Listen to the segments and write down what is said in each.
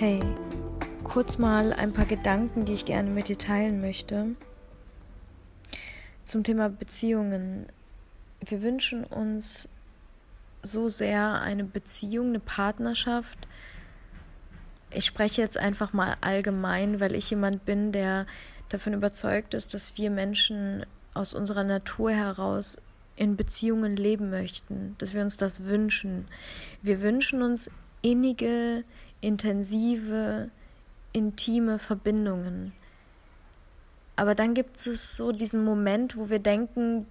Hey, kurz mal ein paar Gedanken, die ich gerne mit dir teilen möchte. Zum Thema Beziehungen. Wir wünschen uns so sehr eine Beziehung, eine Partnerschaft. Ich spreche jetzt einfach mal allgemein, weil ich jemand bin, der davon überzeugt ist, dass wir Menschen aus unserer Natur heraus in Beziehungen leben möchten, dass wir uns das wünschen. Wir wünschen uns innige, intensive, intime Verbindungen. Aber dann gibt es so diesen Moment, wo wir denken,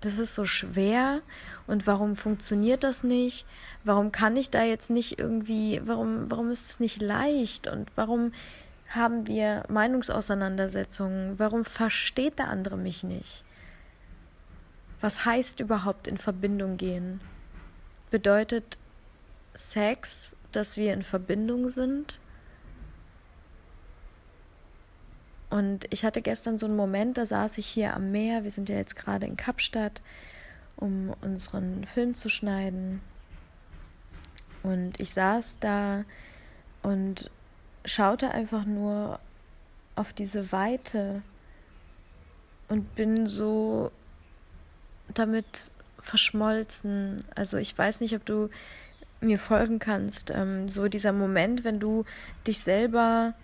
das ist so schwer und warum funktioniert das nicht? Warum kann ich da jetzt nicht irgendwie, warum, warum ist es nicht leicht und warum haben wir Meinungsauseinandersetzungen? Warum versteht der andere mich nicht? Was heißt überhaupt in Verbindung gehen? Bedeutet Sex, dass wir in Verbindung sind? Und ich hatte gestern so einen Moment, da saß ich hier am Meer. Wir sind ja jetzt gerade in Kapstadt, um unseren Film zu schneiden. Und ich saß da und schaute einfach nur auf diese Weite und bin so damit verschmolzen. Also ich weiß nicht, ob du mir folgen kannst. Ähm, so dieser Moment, wenn du dich selber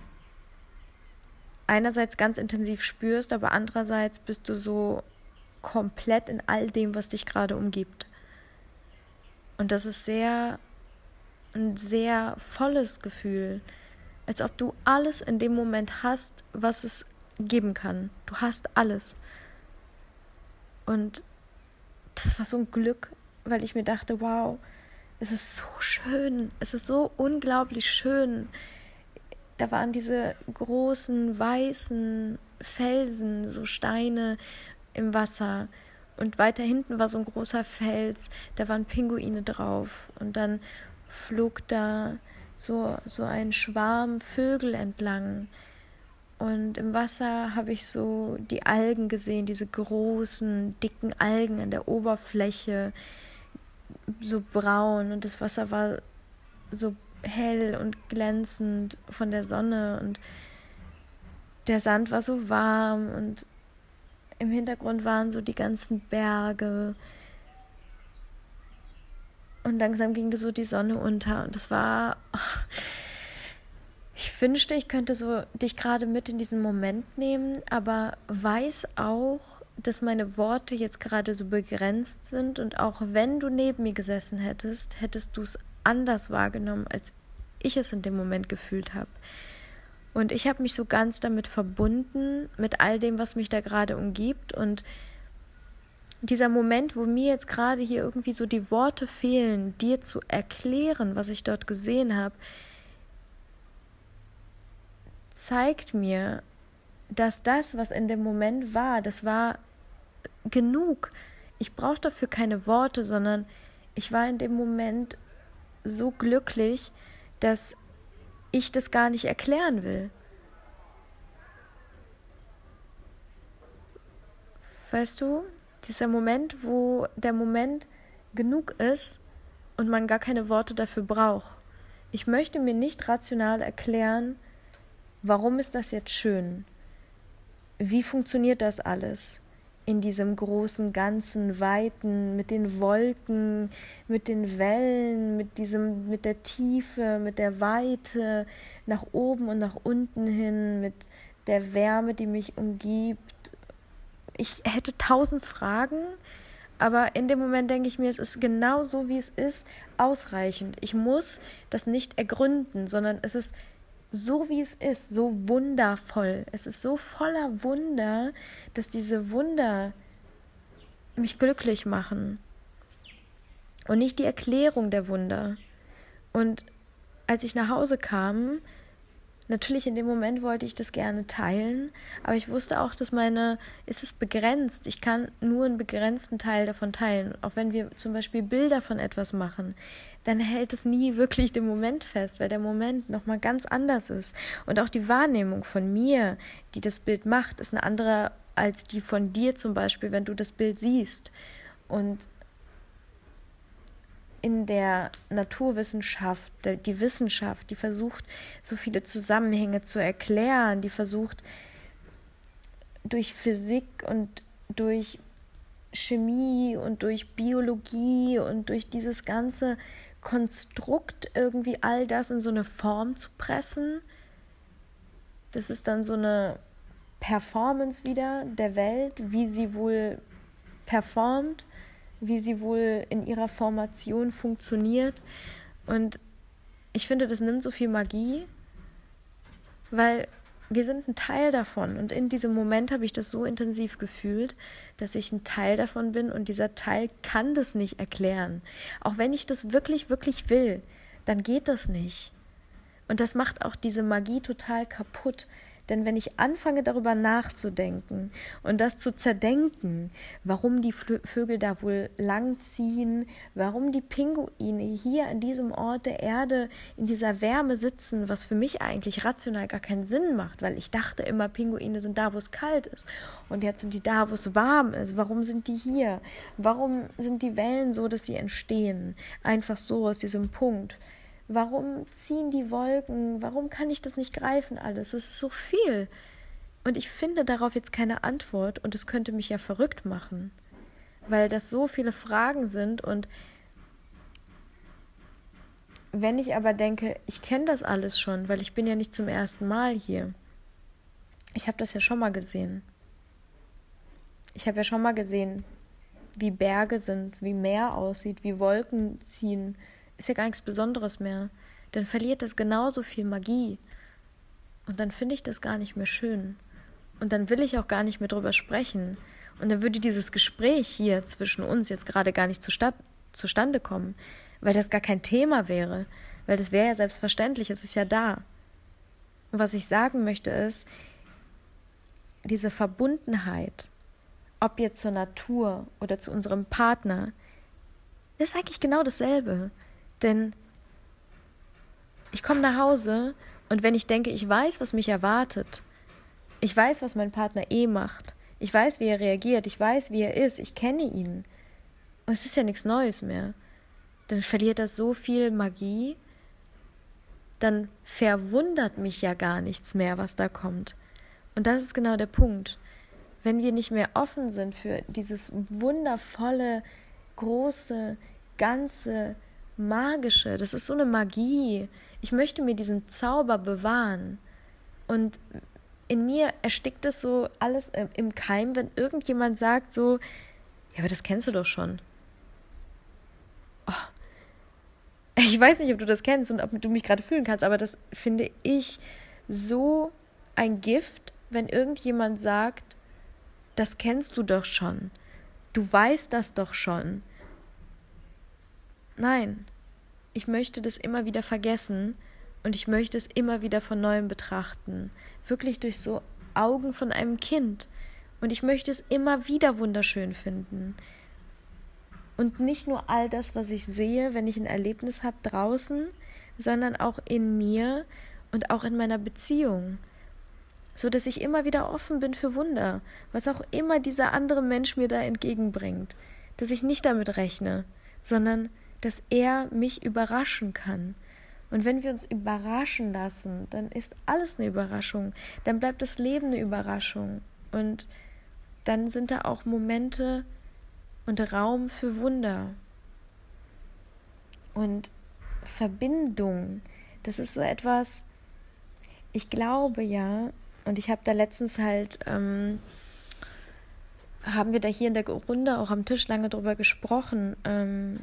einerseits ganz intensiv spürst, aber andererseits bist du so komplett in all dem, was dich gerade umgibt. Und das ist sehr ein sehr volles Gefühl, als ob du alles in dem Moment hast, was es geben kann. Du hast alles. Und das war so ein Glück, weil ich mir dachte, wow, es ist so schön, es ist so unglaublich schön, da waren diese großen weißen Felsen, so Steine im Wasser. Und weiter hinten war so ein großer Fels, da waren Pinguine drauf. Und dann flog da so, so ein Schwarm Vögel entlang. Und im Wasser habe ich so die Algen gesehen, diese großen, dicken Algen an der Oberfläche, so braun. Und das Wasser war so hell und glänzend von der Sonne und der Sand war so warm und im Hintergrund waren so die ganzen Berge. Und langsam ging so die Sonne unter und es war. Ich wünschte, ich könnte so dich gerade mit in diesen Moment nehmen, aber weiß auch, dass meine Worte jetzt gerade so begrenzt sind und auch wenn du neben mir gesessen hättest, hättest du es anders wahrgenommen, als ich es in dem Moment gefühlt habe. Und ich habe mich so ganz damit verbunden, mit all dem, was mich da gerade umgibt. Und dieser Moment, wo mir jetzt gerade hier irgendwie so die Worte fehlen, dir zu erklären, was ich dort gesehen habe, zeigt mir, dass das, was in dem Moment war, das war genug. Ich brauche dafür keine Worte, sondern ich war in dem Moment so glücklich, dass ich das gar nicht erklären will. Weißt du, dieser Moment, wo der Moment genug ist und man gar keine Worte dafür braucht. Ich möchte mir nicht rational erklären, warum ist das jetzt schön? Wie funktioniert das alles? In diesem großen, ganzen, weiten, mit den Wolken, mit den Wellen, mit diesem, mit der Tiefe, mit der Weite, nach oben und nach unten hin, mit der Wärme, die mich umgibt. Ich hätte tausend Fragen, aber in dem Moment denke ich mir, es ist genau so, wie es ist, ausreichend. Ich muss das nicht ergründen, sondern es ist so wie es ist, so wundervoll. Es ist so voller Wunder, dass diese Wunder mich glücklich machen. Und nicht die Erklärung der Wunder. Und als ich nach Hause kam, Natürlich in dem Moment wollte ich das gerne teilen, aber ich wusste auch, dass meine, ist es begrenzt. Ich kann nur einen begrenzten Teil davon teilen. Auch wenn wir zum Beispiel Bilder von etwas machen, dann hält es nie wirklich den Moment fest, weil der Moment nochmal ganz anders ist. Und auch die Wahrnehmung von mir, die das Bild macht, ist eine andere als die von dir zum Beispiel, wenn du das Bild siehst. Und in der Naturwissenschaft, die Wissenschaft, die versucht, so viele Zusammenhänge zu erklären, die versucht, durch Physik und durch Chemie und durch Biologie und durch dieses ganze Konstrukt irgendwie all das in so eine Form zu pressen. Das ist dann so eine Performance wieder der Welt, wie sie wohl performt, wie sie wohl in ihrer Formation funktioniert. Und ich finde, das nimmt so viel Magie, weil wir sind ein Teil davon. Und in diesem Moment habe ich das so intensiv gefühlt, dass ich ein Teil davon bin und dieser Teil kann das nicht erklären. Auch wenn ich das wirklich, wirklich will, dann geht das nicht. Und das macht auch diese Magie total kaputt, denn wenn ich anfange darüber nachzudenken und das zu zerdenken, warum die Vögel da wohl langziehen, warum die Pinguine hier an diesem Ort der Erde in dieser Wärme sitzen, was für mich eigentlich rational gar keinen Sinn macht, weil ich dachte immer, Pinguine sind da, wo es kalt ist. Und jetzt sind die da, wo es warm ist. Warum sind die hier? Warum sind die Wellen so, dass sie entstehen? Einfach so aus diesem Punkt. Warum ziehen die Wolken? Warum kann ich das nicht greifen alles? Es ist so viel. Und ich finde darauf jetzt keine Antwort und es könnte mich ja verrückt machen, weil das so viele Fragen sind und wenn ich aber denke, ich kenne das alles schon, weil ich bin ja nicht zum ersten Mal hier. Ich habe das ja schon mal gesehen. Ich habe ja schon mal gesehen, wie Berge sind, wie Meer aussieht, wie Wolken ziehen, ist ja gar nichts Besonderes mehr. Dann verliert das genauso viel Magie. Und dann finde ich das gar nicht mehr schön. Und dann will ich auch gar nicht mehr drüber sprechen. Und dann würde dieses Gespräch hier zwischen uns jetzt gerade gar nicht zustande kommen, weil das gar kein Thema wäre. Weil das wäre ja selbstverständlich, es ist ja da. Und was ich sagen möchte ist, diese Verbundenheit, ob jetzt zur Natur oder zu unserem Partner, ist eigentlich genau dasselbe. Denn ich komme nach Hause und wenn ich denke, ich weiß, was mich erwartet, ich weiß, was mein Partner eh macht, ich weiß, wie er reagiert, ich weiß, wie er ist, ich kenne ihn. Und es ist ja nichts Neues mehr. Dann verliert das so viel Magie, dann verwundert mich ja gar nichts mehr, was da kommt. Und das ist genau der Punkt. Wenn wir nicht mehr offen sind für dieses wundervolle, große, ganze, magische, das ist so eine Magie. Ich möchte mir diesen Zauber bewahren. Und in mir erstickt es so alles im Keim, wenn irgendjemand sagt so, ja, aber das kennst du doch schon. Oh. Ich weiß nicht, ob du das kennst und ob du mich gerade fühlen kannst, aber das finde ich so ein Gift, wenn irgendjemand sagt, das kennst du doch schon. Du weißt das doch schon. Nein, ich möchte das immer wieder vergessen und ich möchte es immer wieder von neuem betrachten. Wirklich durch so Augen von einem Kind. Und ich möchte es immer wieder wunderschön finden. Und nicht nur all das, was ich sehe, wenn ich ein Erlebnis habe draußen, sondern auch in mir und auch in meiner Beziehung. So dass ich immer wieder offen bin für Wunder, was auch immer dieser andere Mensch mir da entgegenbringt. Dass ich nicht damit rechne, sondern dass er mich überraschen kann. Und wenn wir uns überraschen lassen, dann ist alles eine Überraschung. Dann bleibt das Leben eine Überraschung. Und dann sind da auch Momente und Raum für Wunder. Und Verbindung, das ist so etwas, ich glaube ja, und ich habe da letztens halt, ähm, haben wir da hier in der Runde auch am Tisch lange drüber gesprochen, ähm,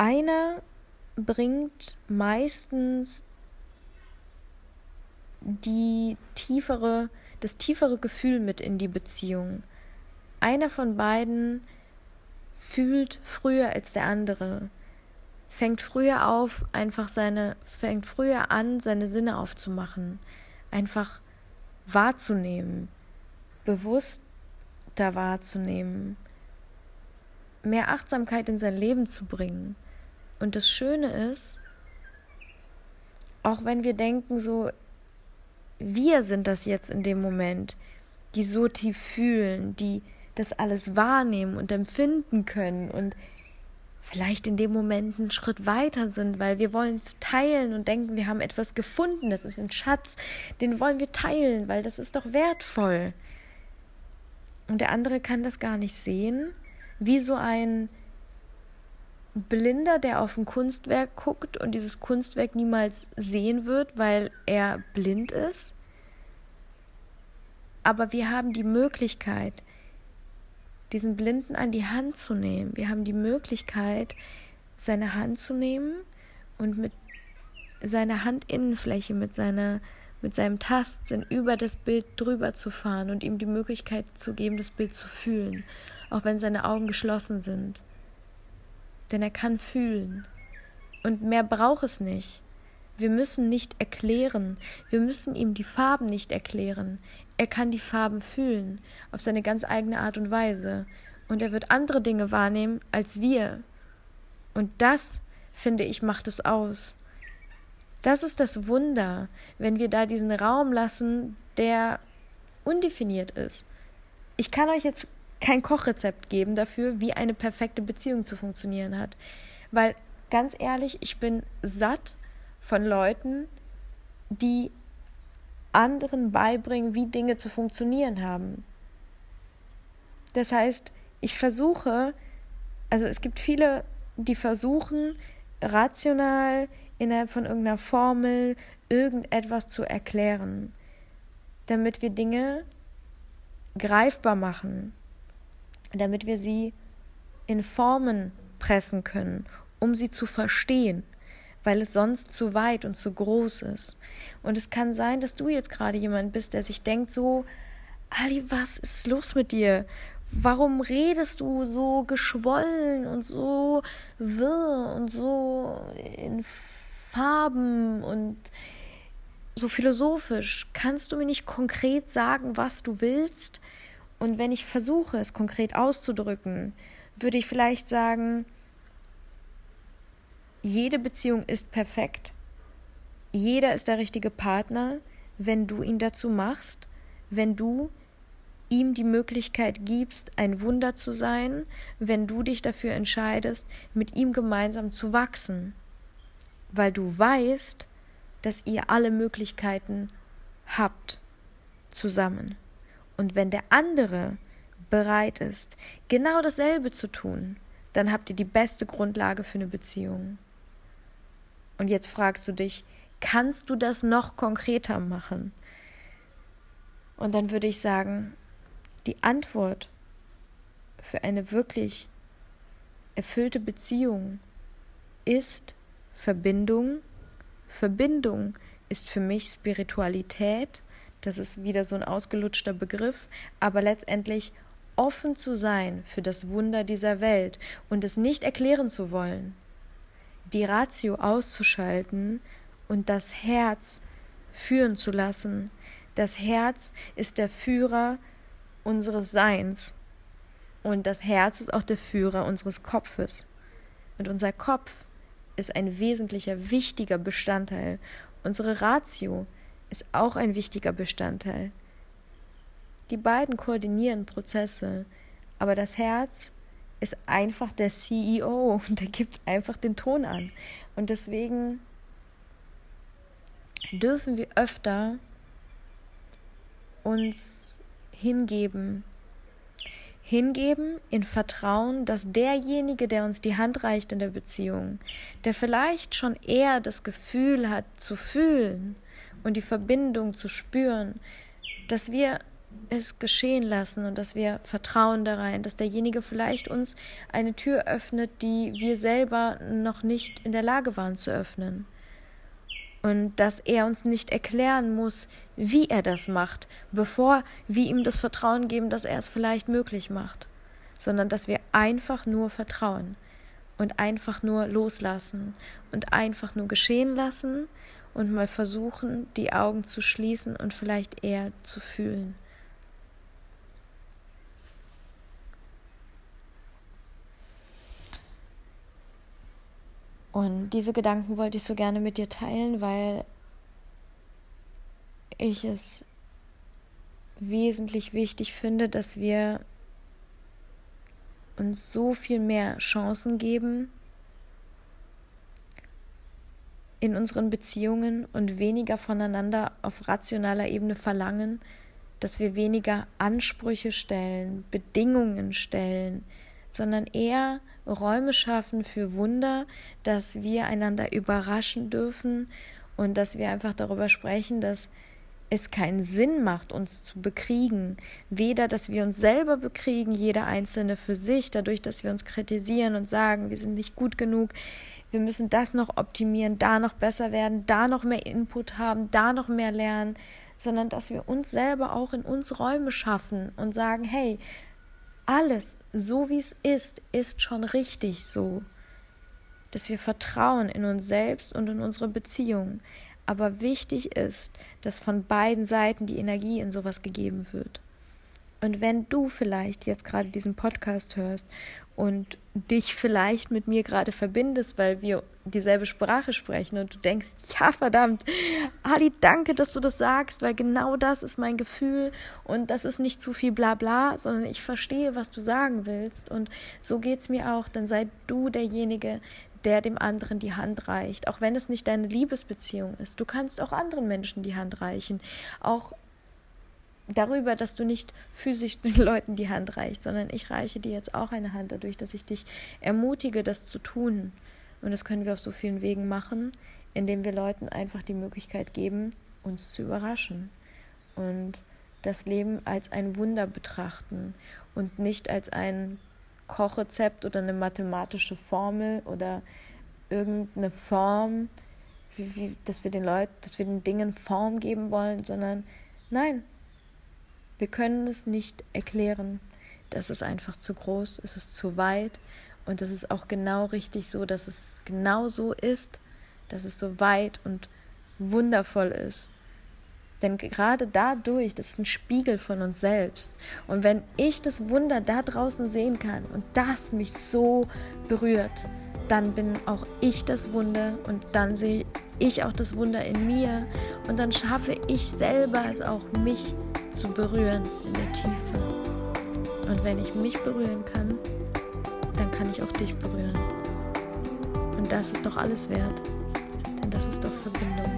einer bringt meistens die tiefere, das tiefere Gefühl mit in die Beziehung. Einer von beiden fühlt früher als der andere, fängt früher auf, einfach seine, fängt früher an, seine Sinne aufzumachen, einfach wahrzunehmen, bewusster wahrzunehmen, mehr Achtsamkeit in sein Leben zu bringen. Und das Schöne ist, auch wenn wir denken, so, wir sind das jetzt in dem Moment, die so tief fühlen, die das alles wahrnehmen und empfinden können und vielleicht in dem Moment einen Schritt weiter sind, weil wir wollen es teilen und denken, wir haben etwas gefunden, das ist ein Schatz, den wollen wir teilen, weil das ist doch wertvoll. Und der andere kann das gar nicht sehen, wie so ein Blinder, der auf ein Kunstwerk guckt und dieses Kunstwerk niemals sehen wird, weil er blind ist. Aber wir haben die Möglichkeit, diesen Blinden an die Hand zu nehmen. Wir haben die Möglichkeit, seine Hand zu nehmen und mit seiner Handinnenfläche, mit seiner mit seinem Tastsinn über das Bild drüber zu fahren und ihm die Möglichkeit zu geben, das Bild zu fühlen, auch wenn seine Augen geschlossen sind. Denn er kann fühlen. Und mehr braucht es nicht. Wir müssen nicht erklären, wir müssen ihm die Farben nicht erklären. Er kann die Farben fühlen, auf seine ganz eigene Art und Weise. Und er wird andere Dinge wahrnehmen als wir. Und das, finde ich, macht es aus. Das ist das Wunder, wenn wir da diesen Raum lassen, der undefiniert ist. Ich kann euch jetzt kein Kochrezept geben dafür, wie eine perfekte Beziehung zu funktionieren hat. Weil ganz ehrlich, ich bin satt von Leuten, die anderen beibringen, wie Dinge zu funktionieren haben. Das heißt, ich versuche, also es gibt viele, die versuchen, rational innerhalb von irgendeiner Formel irgendetwas zu erklären, damit wir Dinge greifbar machen, damit wir sie in Formen pressen können, um sie zu verstehen weil es sonst zu weit und zu groß ist. Und es kann sein, dass du jetzt gerade jemand bist, der sich denkt so, Ali, was ist los mit dir? Warum redest du so geschwollen und so wirr und so in Farben und so philosophisch? Kannst du mir nicht konkret sagen, was du willst? Und wenn ich versuche, es konkret auszudrücken, würde ich vielleicht sagen, jede Beziehung ist perfekt. Jeder ist der richtige Partner, wenn du ihn dazu machst, wenn du ihm die Möglichkeit gibst, ein Wunder zu sein, wenn du dich dafür entscheidest, mit ihm gemeinsam zu wachsen, weil du weißt, dass ihr alle Möglichkeiten habt zusammen. Und wenn der andere bereit ist, genau dasselbe zu tun, dann habt ihr die beste Grundlage für eine Beziehung. Und jetzt fragst du dich, kannst du das noch konkreter machen? Und dann würde ich sagen, die Antwort für eine wirklich erfüllte Beziehung ist Verbindung. Verbindung ist für mich Spiritualität. Das ist wieder so ein ausgelutschter Begriff, aber letztendlich offen zu sein für das Wunder dieser Welt und es nicht erklären zu wollen, die Ratio auszuschalten und das Herz führen zu lassen. Das Herz ist der Führer unseres Seins und das Herz ist auch der Führer unseres Kopfes. Und unser Kopf ist ein wesentlicher, wichtiger Bestandteil. Unsere Ratio ist auch ein wichtiger Bestandteil. Die beiden koordinieren Prozesse, aber das Herz ist einfach der CEO und der gibt einfach den Ton an. Und deswegen dürfen wir öfter uns hingeben. Hingeben in Vertrauen, dass derjenige, der uns die Hand reicht in der Beziehung, der vielleicht schon eher das Gefühl hat zu fühlen und die Verbindung zu spüren, dass wir es geschehen lassen und dass wir vertrauen da rein, dass derjenige vielleicht uns eine Tür öffnet, die wir selber noch nicht in der Lage waren zu öffnen. Und dass er uns nicht erklären muss, wie er das macht, bevor wir ihm das Vertrauen geben, dass er es vielleicht möglich macht, sondern dass wir einfach nur vertrauen und einfach nur loslassen und einfach nur geschehen lassen und mal versuchen, die Augen zu schließen und vielleicht eher zu fühlen. Und diese Gedanken wollte ich so gerne mit dir teilen, weil ich es wesentlich wichtig finde, dass wir uns so viel mehr Chancen geben in unseren Beziehungen und weniger voneinander auf rationaler Ebene verlangen, dass wir weniger Ansprüche stellen, Bedingungen stellen, sondern eher Räume schaffen für Wunder, dass wir einander überraschen dürfen und dass wir einfach darüber sprechen, dass es keinen Sinn macht, uns zu bekriegen. Weder, dass wir uns selber bekriegen, jeder Einzelne für sich, dadurch, dass wir uns kritisieren und sagen, wir sind nicht gut genug, wir müssen das noch optimieren, da noch besser werden, da noch mehr Input haben, da noch mehr lernen, sondern dass wir uns selber auch in uns Räume schaffen und sagen, hey, alles, so wie es ist, ist schon richtig so. Dass wir vertrauen in uns selbst und in unsere Beziehung. Aber wichtig ist, dass von beiden Seiten die Energie in sowas gegeben wird. Und wenn du vielleicht jetzt gerade diesen Podcast hörst und dich vielleicht mit mir gerade verbindest, weil wir dieselbe Sprache sprechen und du denkst, ja verdammt, Ali, danke, dass du das sagst, weil genau das ist mein Gefühl und das ist nicht zu viel Blabla, sondern ich verstehe, was du sagen willst und so geht es mir auch, dann sei du derjenige, der dem anderen die Hand reicht, auch wenn es nicht deine Liebesbeziehung ist. Du kannst auch anderen Menschen die Hand reichen, auch darüber, dass du nicht physisch den Leuten die Hand reichst, sondern ich reiche dir jetzt auch eine Hand dadurch, dass ich dich ermutige, das zu tun. Und das können wir auf so vielen Wegen machen, indem wir Leuten einfach die Möglichkeit geben, uns zu überraschen und das Leben als ein Wunder betrachten und nicht als ein Kochrezept oder eine mathematische Formel oder irgendeine Form, wie, wie, dass wir den Leuten, dass wir den Dingen Form geben wollen, sondern nein, wir können es nicht erklären. Das ist einfach zu groß, es ist zu weit und es ist auch genau richtig so, dass es genau so ist, dass es so weit und wundervoll ist. Denn gerade dadurch, das ist ein Spiegel von uns selbst. Und wenn ich das Wunder da draußen sehen kann und das mich so berührt, dann bin auch ich das Wunder und dann sehe ich auch das Wunder in mir und dann schaffe ich selber es auch, mich zu berühren in der Tiefe. Und wenn ich mich berühren kann, dann kann ich auch dich berühren. Und das ist doch alles wert, denn das ist doch Verbindung.